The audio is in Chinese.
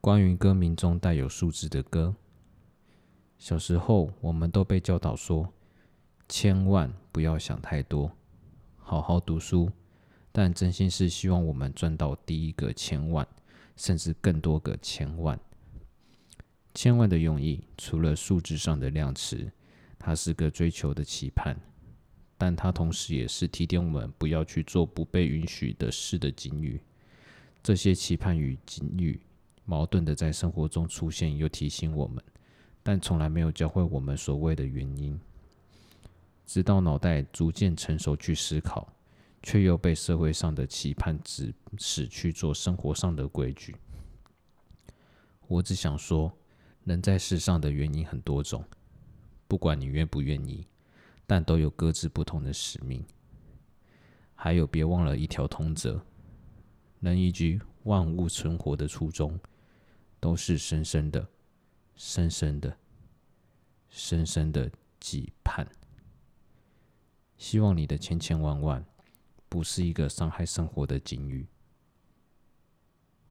关于歌名中带有数字的歌。小时候，我们都被教导说，千万不要想太多，好好读书。但真心是希望我们赚到第一个千万，甚至更多个千万。千万的用意，除了数字上的量词，它是个追求的期盼，但它同时也是提点我们不要去做不被允许的事的警语。这些期盼与警语矛盾的在生活中出现，又提醒我们，但从来没有教会我们所谓的原因。直到脑袋逐渐成熟去思考。却又被社会上的期盼指使去做生活上的规矩。我只想说，人在世上的原因很多种，不管你愿不愿意，但都有各自不同的使命。还有，别忘了一条通则：人一居万物存活的初衷，都是深深的、深深的、深深的期盼。希望你的千千万万。不是一个伤害生活的境遇。